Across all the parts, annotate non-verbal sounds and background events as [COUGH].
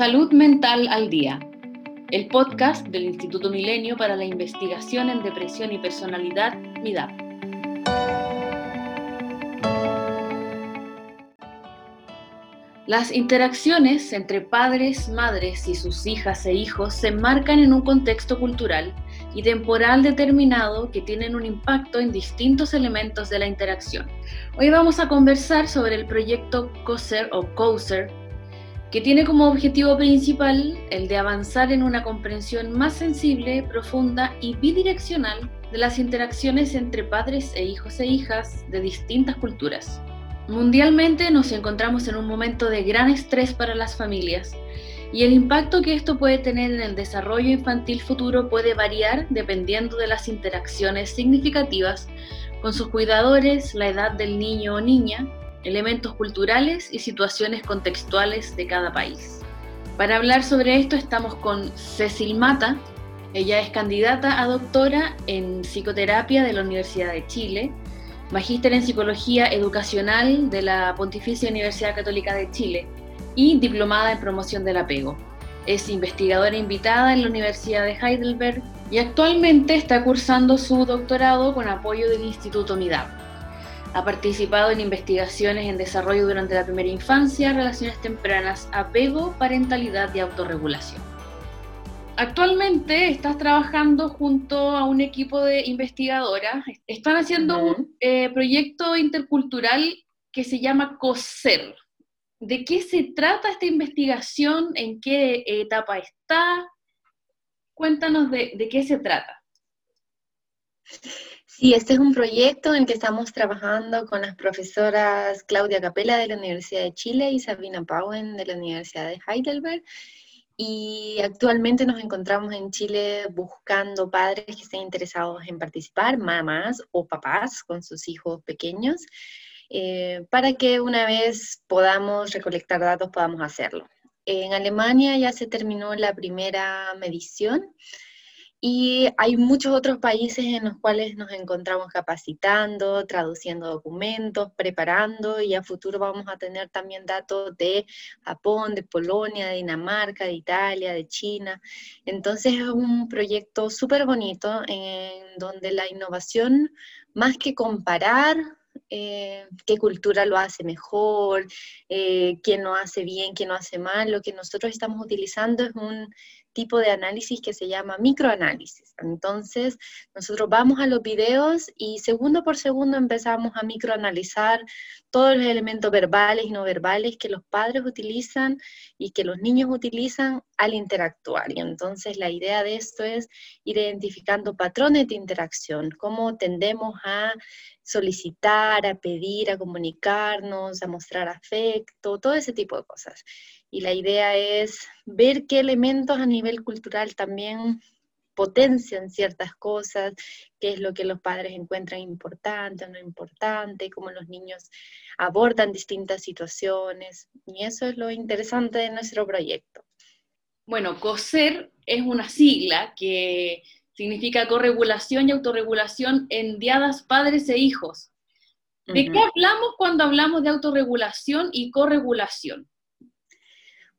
Salud Mental al Día, el podcast del Instituto Milenio para la Investigación en Depresión y Personalidad, MIDAP. Las interacciones entre padres, madres y sus hijas e hijos se enmarcan en un contexto cultural y temporal determinado que tienen un impacto en distintos elementos de la interacción. Hoy vamos a conversar sobre el proyecto COSER o COSER que tiene como objetivo principal el de avanzar en una comprensión más sensible, profunda y bidireccional de las interacciones entre padres e hijos e hijas de distintas culturas. Mundialmente nos encontramos en un momento de gran estrés para las familias y el impacto que esto puede tener en el desarrollo infantil futuro puede variar dependiendo de las interacciones significativas con sus cuidadores, la edad del niño o niña, elementos culturales y situaciones contextuales de cada país. Para hablar sobre esto estamos con Cecil Mata. Ella es candidata a doctora en psicoterapia de la Universidad de Chile, magíster en psicología educacional de la Pontificia Universidad Católica de Chile y diplomada en promoción del apego. Es investigadora invitada en la Universidad de Heidelberg y actualmente está cursando su doctorado con apoyo del Instituto MIDAP. Ha participado en investigaciones en desarrollo durante la primera infancia, relaciones tempranas, apego, parentalidad y autorregulación. Actualmente estás trabajando junto a un equipo de investigadoras. Están haciendo un eh, proyecto intercultural que se llama COSER. ¿De qué se trata esta investigación? ¿En qué etapa está? Cuéntanos de, de qué se trata. Sí, este es un proyecto en el que estamos trabajando con las profesoras Claudia Capela de la Universidad de Chile y Sabina Pauen de la Universidad de Heidelberg. Y actualmente nos encontramos en Chile buscando padres que estén interesados en participar, mamás o papás con sus hijos pequeños, eh, para que una vez podamos recolectar datos podamos hacerlo. En Alemania ya se terminó la primera medición y hay muchos otros países en los cuales nos encontramos capacitando, traduciendo documentos, preparando y a futuro vamos a tener también datos de Japón, de Polonia, de Dinamarca, de Italia, de China. Entonces es un proyecto súper bonito en donde la innovación, más que comparar, eh, qué cultura lo hace mejor, eh, quién lo hace bien, quién lo hace mal. Lo que nosotros estamos utilizando es un tipo de análisis que se llama microanálisis. Entonces, nosotros vamos a los videos y segundo por segundo empezamos a microanalizar todos los elementos verbales y no verbales que los padres utilizan y que los niños utilizan al interactuar. Y entonces la idea de esto es ir identificando patrones de interacción, cómo tendemos a solicitar, a pedir, a comunicarnos, a mostrar afecto, todo ese tipo de cosas y la idea es ver qué elementos a nivel cultural también potencian ciertas cosas, qué es lo que los padres encuentran importante o no importante, cómo los niños abordan distintas situaciones. Y eso es lo interesante de nuestro proyecto. Bueno, COSER es una sigla que significa corregulación y autorregulación en diadas padres e hijos. ¿De qué hablamos cuando hablamos de autorregulación y corregulación?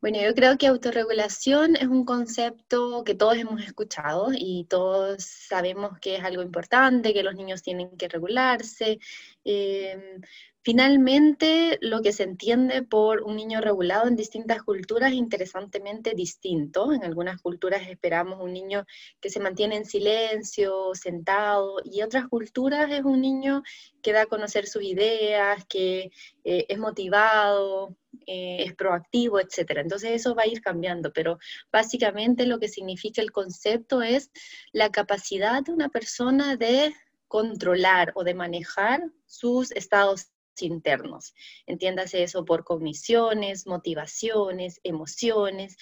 Bueno, yo creo que autorregulación es un concepto que todos hemos escuchado y todos sabemos que es algo importante, que los niños tienen que regularse. Em, finalmente, lo que se entiende por un niño regulado en distintas culturas es interesantemente distinto. En algunas culturas esperamos un niño que se mantiene en silencio, sentado, y otras culturas es un niño que da a conocer sus ideas, que eh, es motivado, eh, es proactivo, etc. Entonces eso va a ir cambiando, pero básicamente lo que significa el concepto es la capacidad de una persona de controlar o de manejar sus estados internos. Entiéndase eso por cogniciones, motivaciones, emociones.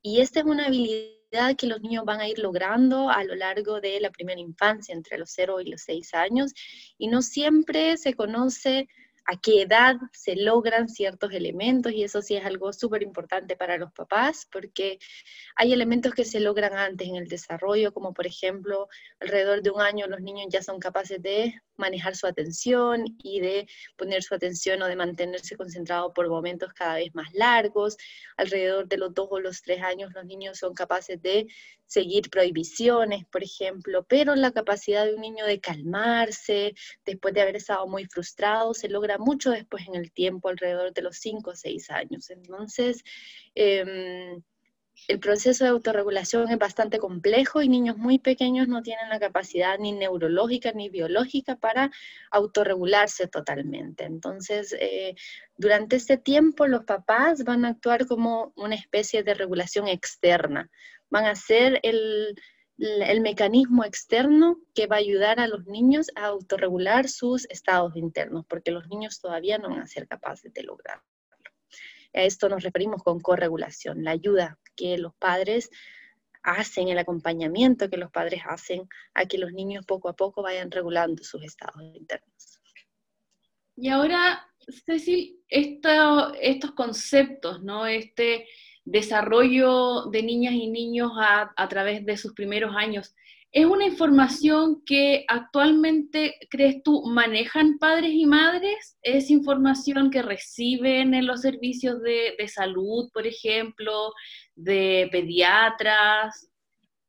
Y esta es una habilidad que los niños van a ir logrando a lo largo de la primera infancia, entre los 0 y los 6 años, y no siempre se conoce a qué edad se logran ciertos elementos y eso sí es algo súper importante para los papás porque hay elementos que se logran antes en el desarrollo, como por ejemplo, alrededor de un año los niños ya son capaces de manejar su atención y de poner su atención o de mantenerse concentrado por momentos cada vez más largos. Alrededor de los dos o los tres años los niños son capaces de seguir prohibiciones, por ejemplo, pero la capacidad de un niño de calmarse después de haber estado muy frustrado se logra mucho después en el tiempo, alrededor de los cinco o seis años. Entonces, em, el proceso de autorregulación es bastante complejo y niños muy pequeños no tienen la capacidad ni neurológica ni biológica para autorregularse totalmente. Entonces, eh, durante este tiempo los papás van a actuar como una especie de regulación externa, van a ser el, el mecanismo externo que va a ayudar a los niños a autorregular sus estados internos, porque los niños todavía no van a ser capaces de lograrlo. A esto nos referimos con corregulación, la ayuda que los padres hacen, el acompañamiento que los padres hacen a que los niños poco a poco vayan regulando sus estados internos. Y ahora, Cecil, estos conceptos, ¿no? Este desarrollo de niñas y niños a, a través de sus primeros años, ¿Es una información que actualmente, crees tú, manejan padres y madres? ¿Es información que reciben en los servicios de, salud, por ejemplo, de pediatras?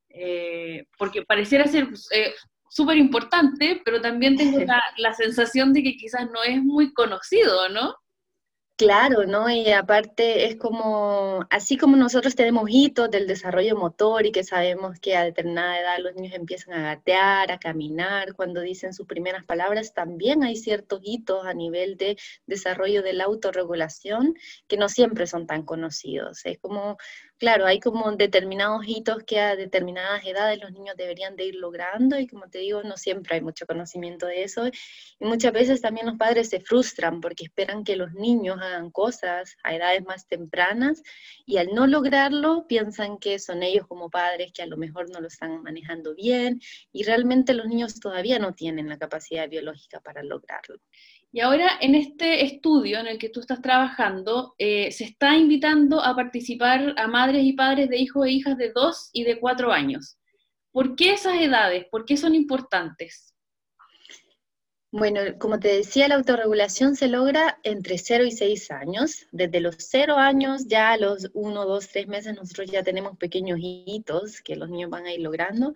Eh, porque pareciera ser eh, súper importante, pero también tengo la, la sensación de que quizás no es muy conocido, ¿no? Claro, ¿no? Y aparte es como, así como nosotros tenemos hitos del desarrollo motor y que sabemos que a determinada edad los niños empiezan a gatear, a caminar, cuando dicen sus primeras palabras, también hay ciertos hitos a nivel de desarrollo de la autorregulación que no siempre son tan conocidos. Es como claro, hay como determinados hitos que a determinadas edades los niños deberían de ir logrando y como te digo, no siempre hay mucho conocimiento de eso y muchas veces también los padres se frustran porque esperan que los niños hagan cosas a edades más tempranas y al no lograrlo piensan que son ellos como padres que a lo mejor no lo están manejando bien y realmente los niños todavía no tienen la capacidad biológica para lograrlo. Y ahora en este estudio en el que tú estás trabajando, eh, se está invitando a participar a madres y padres de hijos e hijas de 2 y de 4 años. ¿Por qué esas edades? ¿Por qué son importantes? Bueno, como te decía, la autorregulación se logra entre 0 y 6 años. Desde los 0 años, ya a los 1, 2, 3 meses, nosotros ya tenemos pequeños hitos que los niños van a ir logrando.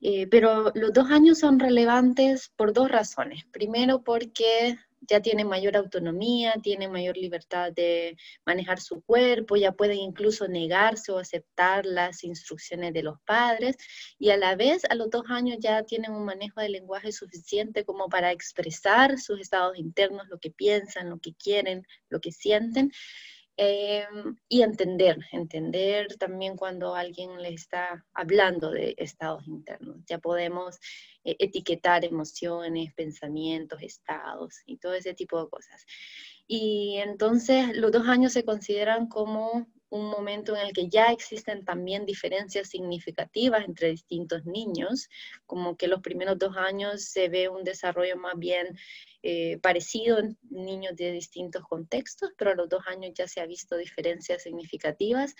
Eh, pero los dos años son relevantes por dos razones. Primero, porque ya tienen mayor autonomía, tienen mayor libertad de manejar su cuerpo, ya pueden incluso negarse o aceptar las instrucciones de los padres y a la vez a los dos años ya tienen un manejo del lenguaje suficiente como para expresar sus estados internos, lo que piensan, lo que quieren, lo que sienten Em, y entender, entender también cuando alguien le está hablando de estados internos. Ya podemos eh, etiquetar emociones, pensamientos, estados y todo ese tipo de cosas. Y entonces los dos años se consideran como un momento en el que ya existen también diferencias significativas entre distintos niños, como que los primeros dos años se ve un desarrollo más bien eh, parecido en niños de distintos contextos, pero a los dos años ya se ha visto diferencias significativas.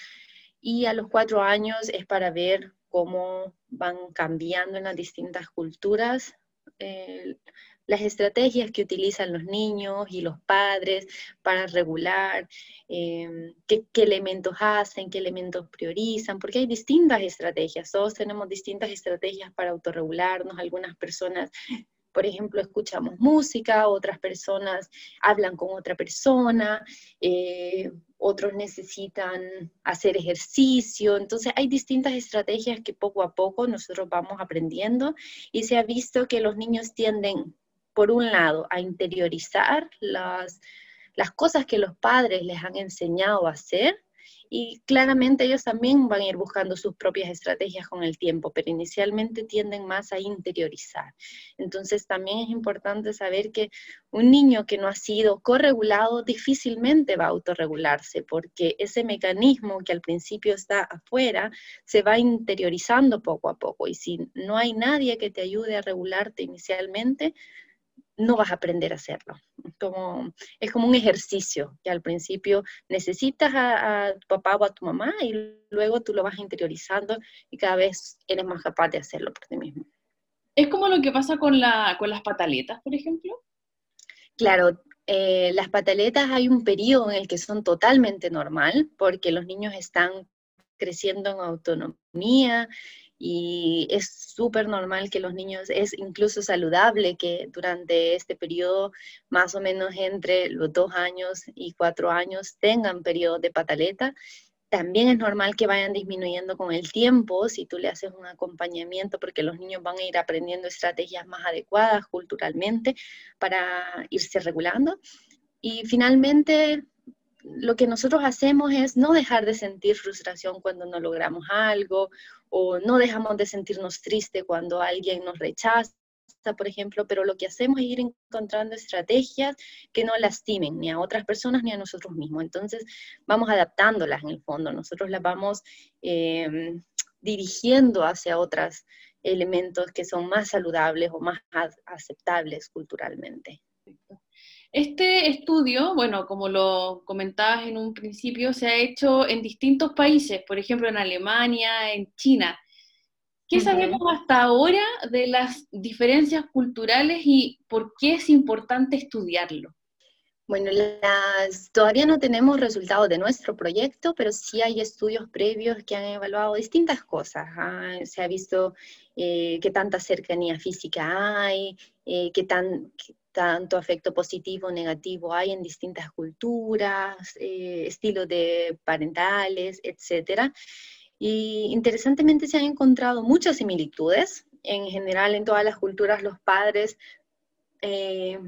Y a los cuatro años es para ver cómo van cambiando en las distintas culturas las estrategias que utilizan los niños y los padres para regular, em, qué, elementos hacen, qué elementos priorizan, porque hay distintas estrategias, todos tenemos distintas estrategias para autorregularnos, algunas personas por ejemplo, escuchamos música, otras personas hablan con otra persona, eh, otros necesitan hacer ejercicio, entonces hay distintas estrategias que poco a poco nosotros vamos aprendiendo y se ha visto que los niños tienden, por un lado, a interiorizar las, las cosas que los padres les han enseñado a hacer y claramente ellos también van a ir buscando sus propias estrategias con el tiempo, pero inicialmente tienden más a interiorizar. Entonces también es importante saber que un niño que no ha sido corregulado difícilmente va a autorregularse, porque ese mecanismo que al principio está afuera se va interiorizando poco a poco. Y si no hay nadie que te ayude a regularte inicialmente, no vas a aprender a hacerlo. Como, es como un ejercicio que al principio necesitas a, tu papá o a tu mamá y luego tú lo vas interiorizando y cada vez eres más capaz de hacerlo por ti mismo. ¿Es como lo que pasa con, la, con las pataletas, por ejemplo? Claro, eh, las pataletas hay un periodo en el que son totalmente normal porque los niños están creciendo en autonomía y es súper normal que los niños, es incluso saludable que durante este periodo, más o menos entre los dos años y cuatro años, tengan periodos de pataleta. También es normal que vayan disminuyendo con el tiempo si tú le haces un acompañamiento, porque los niños van a ir aprendiendo estrategias más adecuadas culturalmente para irse regulando. Y finalmente, lo que nosotros hacemos es no dejar de sentir frustración cuando no logramos algo o no dejamos de sentirnos tristes cuando alguien nos rechaza, por ejemplo, pero lo que hacemos es ir encontrando estrategias que no lastimen ni a otras personas ni a nosotros mismos. Entonces, vamos adaptándolas en el fondo, nosotros las vamos em, dirigiendo hacia otros elementos que son más saludables o más aceptables culturalmente. Este estudio, bueno, como lo comentabas en un principio, se ha hecho en distintos países, por ejemplo en Alemania, en China. ¿Qué sabemos hasta ahora de las diferencias culturales y por qué es importante estudiarlo? Bueno, las, todavía no tenemos resultados de nuestro proyecto, pero sí hay estudios previos que han evaluado distintas cosas. ¿ah? Se ha visto eh, qué tanta cercanía física hay, eh, qué, tan, tanto afecto positivo o negativo hay en distintas culturas, eh, estilos de parentales, etc. Y interesantemente se han encontrado muchas similitudes. En general, en todas las culturas, los padres eh,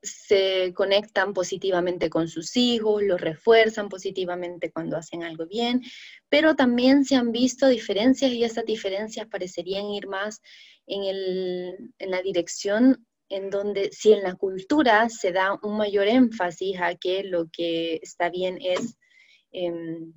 se conectan positivamente con sus hijos, los refuerzan positivamente cuando hacen algo bien, pero también se han visto diferencias y esas diferencias parecerían ir más en, el, en la dirección en donde si en la cultura se da un mayor énfasis a que lo que está bien es em,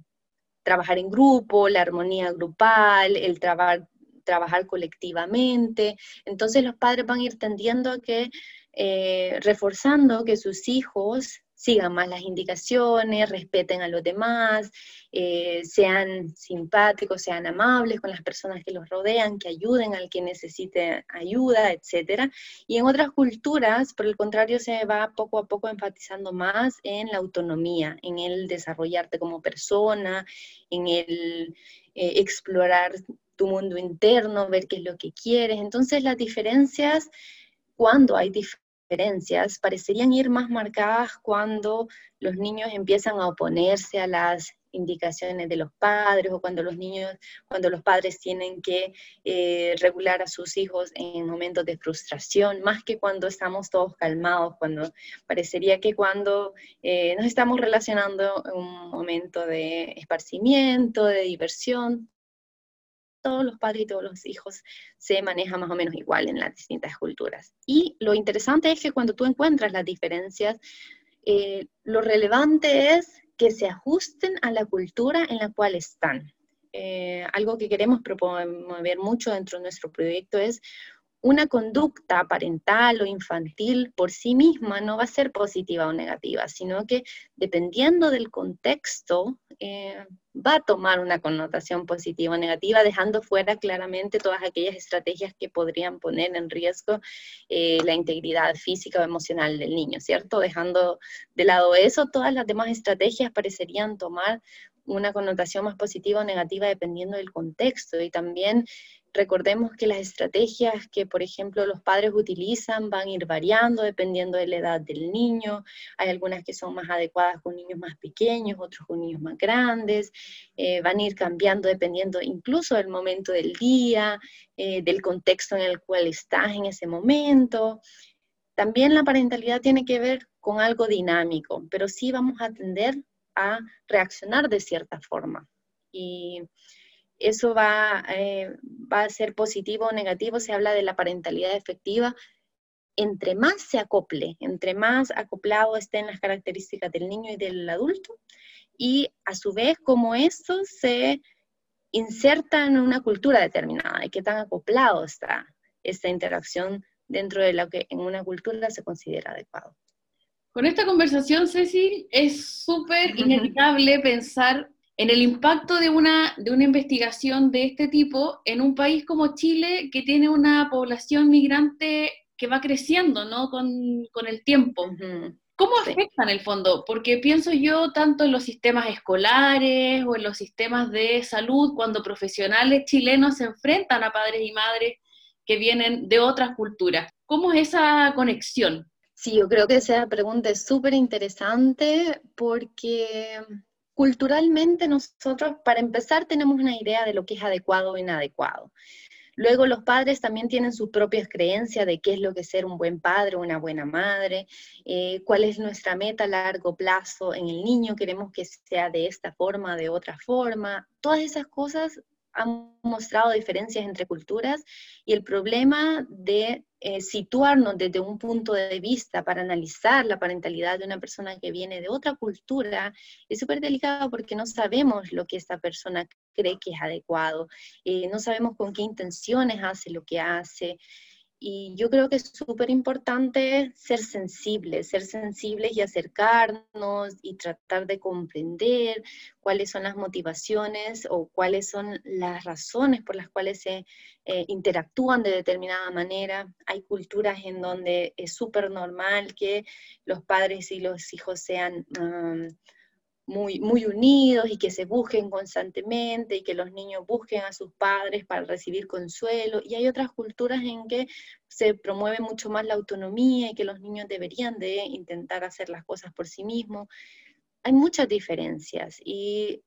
trabajar en grupo, la armonía grupal, el trabajar colectivamente, entonces los padres van a ir tendiendo a que, eh, reforzando que sus hijos sigan más las indicaciones, respeten a los demás, eh, sean simpáticos, sean amables con las personas que los rodean, que ayuden al que necesite ayuda, etc. Y en otras culturas, por el contrario, se va poco a poco enfatizando más en la autonomía, en el desarrollarte como persona, en el eh, explorar tu mundo interno, ver qué es lo que quieres. Entonces las diferencias, cuando hay diferencias, parecerían ir más marcadas cuando los niños empiezan a oponerse a las indicaciones de los padres o cuando los niños, cuando los padres tienen que eh, regular a sus hijos en momentos de frustración, más que cuando estamos todos calmados, cuando parecería que cuando eh, nos estamos relacionando en un momento de esparcimiento, de diversión, todos los padres y todos los hijos se manejan más o menos igual en las distintas culturas. Y lo interesante es que cuando tú encuentras las diferencias, eh, lo relevante es que se ajusten a la cultura en la cual están. Eh, algo que queremos promover mucho dentro de nuestro proyecto es una conducta parental o infantil por sí misma no va a ser positiva o negativa, sino que dependiendo del contexto eh, va a tomar una connotación positiva o negativa, dejando fuera claramente todas aquellas estrategias que podrían poner en riesgo eh, la integridad física o emocional del niño, ¿cierto? Dejando de lado eso, todas las demás estrategias parecerían tomar una connotación más positiva o negativa dependiendo del contexto y también Recordemos que las estrategias que, por ejemplo, los padres utilizan van a ir variando dependiendo de la edad del niño. Hay algunas que son más adecuadas con niños más pequeños, otros con niños más grandes. Eh, van a ir cambiando dependiendo incluso del momento del día, eh, del contexto en el cual estás en ese momento. También la parentalidad tiene que ver con algo dinámico, pero sí vamos a tender a reaccionar de cierta forma. Y eso va, eh, va a ser positivo o negativo, se habla de la parentalidad efectiva. Entre más se acople, entre más acoplado estén las características del niño y del adulto, y a su vez como esto se inserta en una cultura determinada y qué tan acoplado está esta interacción dentro de lo que en una cultura se considera adecuado. Con esta conversación, Cecil, es súper inevitable pensar en el impacto de una, de una investigación de este tipo en un país como Chile, que tiene una población migrante que va creciendo ¿no? con, con el tiempo. ¿Cómo afecta en el fondo? Porque pienso yo tanto en los sistemas escolares o en los sistemas de salud, cuando profesionales chilenos se enfrentan a padres y madres que vienen de otras culturas. ¿Cómo es esa conexión? Sí, yo creo que esa pregunta es súper interesante porque culturalmente nosotros, para empezar, tenemos una idea de lo que es adecuado o inadecuado. Luego los padres también tienen sus propias creencias de qué es lo que es ser un buen padre una buena madre, eh, cuál es nuestra meta a largo plazo en el niño, queremos que sea de esta forma, de otra forma. Todas esas cosas han mostrado diferencias entre culturas y el problema de eh, situarnos desde un punto de vista para analizar la parentalidad de una persona que viene de otra cultura es súper delicado porque no sabemos lo que esta persona cree que es adecuado, eh, no sabemos con qué intenciones hace lo que hace. Y yo creo que es súper importante ser sensibles, ser sensibles y acercarnos y tratar de comprender cuáles son las motivaciones o cuáles son las razones por las cuales se eh, interactúan de determinada manera. Hay culturas en donde es súper normal que los padres y los hijos sean muy, muy unidos y que se busquen constantemente y que los niños busquen a sus padres para recibir consuelo. Y hay otras culturas en que se promueve mucho más la autonomía y que los niños deberían de intentar hacer las cosas por sí mismos. Hay muchas diferencias y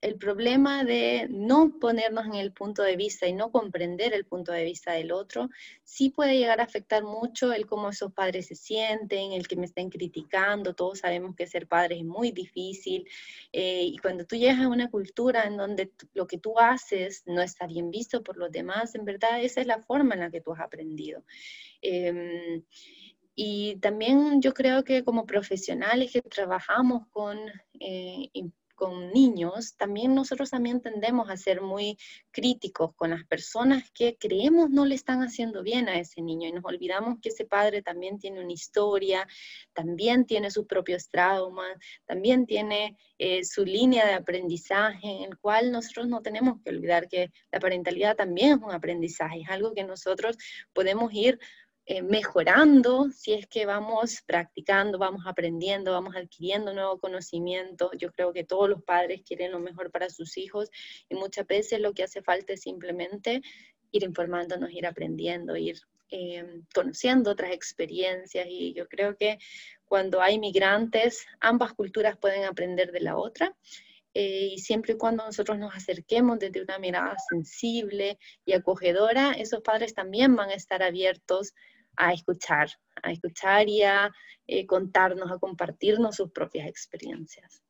el problema de no ponernos en el punto de vista y no comprender el punto de vista del otro, sí puede llegar a afectar mucho el cómo esos padres se sienten, el que me estén criticando. Todos sabemos que ser padre es muy difícil. Eh, y cuando tú llegas a una cultura en donde lo que tú haces no está bien visto por los demás, en verdad esa es la forma en la que tú has aprendido. Em, y también yo creo que como profesionales que trabajamos con eh, con niños, también nosotros también tendemos a ser muy críticos con las personas que creemos no le están haciendo bien a ese niño y nos olvidamos que ese padre también tiene una historia, también tiene sus propios traumas, también tiene eh, su línea de aprendizaje, en el cual nosotros no tenemos que olvidar que la parentalidad también es un aprendizaje, es algo que nosotros podemos ir eh, mejorando si es que vamos practicando, vamos aprendiendo, vamos adquiriendo nuevo conocimiento. Yo creo que todos los padres quieren lo mejor para sus hijos y muchas veces lo que hace falta es simplemente ir informándonos, ir aprendiendo, ir eh, conociendo otras experiencias y yo creo que cuando hay migrantes, ambas culturas pueden aprender de la otra. Eh, y siempre y cuando nosotros nos acerquemos desde una mirada sensible y acogedora, esos padres también van a estar abiertos a escuchar, a escuchar y a eh, contarnos, a compartirnos sus propias experiencias.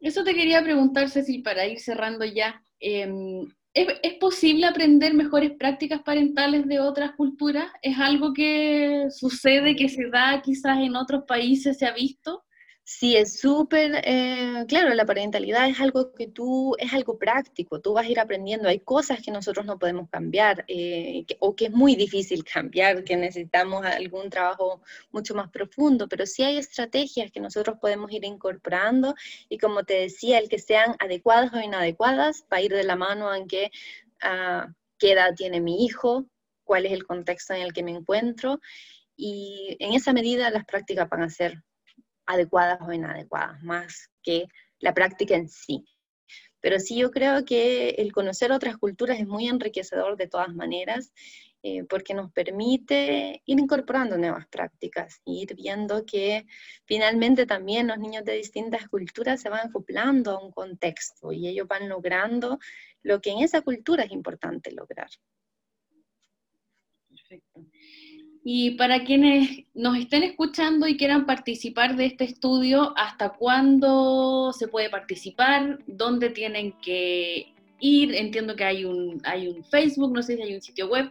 Eso te quería preguntar, Cecil, para ir cerrando ya. Em, ¿es, posible aprender mejores prácticas parentales de otras culturas? ¿Es algo que sucede, que se da quizás en otros países, se ha visto? Sí, es súper, eh, claro, la parentalidad es algo que tú, es algo práctico, tú vas a ir aprendiendo, hay cosas que nosotros no podemos cambiar eh, o que es muy difícil [LAUGHS] cambiar, que necesitamos algún trabajo mucho más profundo, pero sí hay estrategias que nosotros podemos ir incorporando y como te decía, el que sean adecuadas o inadecuadas va a ir de la mano en que, ah, qué edad tiene mi hijo, cuál es el contexto en el que me encuentro y en esa medida las prácticas van a ser adecuadas o inadecuadas, más que la práctica en sí. Pero sí yo creo que el conocer otras culturas es muy enriquecedor de todas maneras, eh, porque nos permite ir incorporando nuevas prácticas, ir viendo que finalmente también los niños de distintas culturas se van acoplando a un contexto y ellos van logrando lo que en esa cultura es importante lograr. Perfecto. Y para quienes nos estén escuchando y quieran participar de este estudio, ¿hasta cuándo se puede participar? ¿Dónde tienen que ir? Entiendo que hay un, hay un Facebook, no sé si hay un sitio web.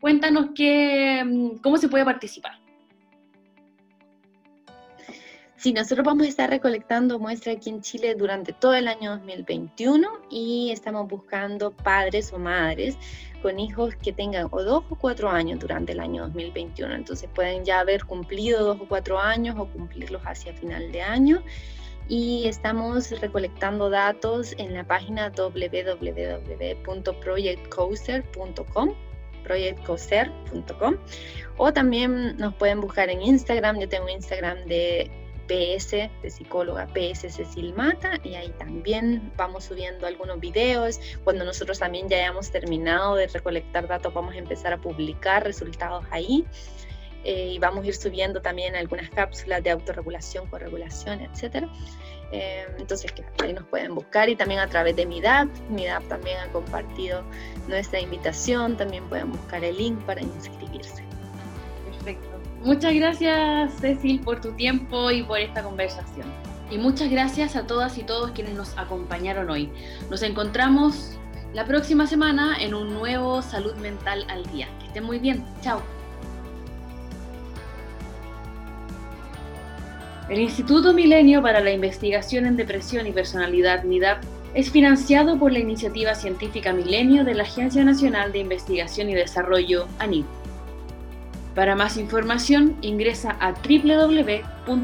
Cuéntanos qué, mm, cómo se puede participar. Sí, nosotros vamos a estar recolectando muestras aquí en Chile durante todo el año 2021 y estamos buscando padres o madres con hijos que tengan o dos o cuatro años durante el año 2021. Entonces pueden ya haber cumplido dos o cuatro años o cumplirlos hacia final de año. Y estamos recolectando datos en la página www.projectcoaster.com projectcoaster.com o también nos pueden buscar en Instagram. Yo tengo Instagram de PS de psicóloga PS Cecil Mata y ahí también vamos subiendo algunos videos. Cuando nosotros también ya hayamos terminado de recolectar datos vamos a empezar a publicar resultados ahí eh, y vamos a ir subiendo también algunas cápsulas de autorregulación, corregulación, etcétera. Eh, entonces, ahí nos pueden buscar y también a través de MIDAP. MIDAP también ha compartido nuestra invitación. También pueden buscar el link para inscribirse. Muchas gracias, Cecil, por tu tiempo y por esta conversación. Y muchas gracias a todas y todos quienes nos acompañaron hoy. Nos encontramos la próxima semana en un nuevo Salud Mental al Día. Que estén muy bien. Chao. El Instituto Milenio para la Investigación en Depresión y Personalidad, MIDAP, es financiado por la iniciativa científica Milenio de la Agencia Nacional de Investigación y Desarrollo, ANID. Para más información ingresa a www.midap.org.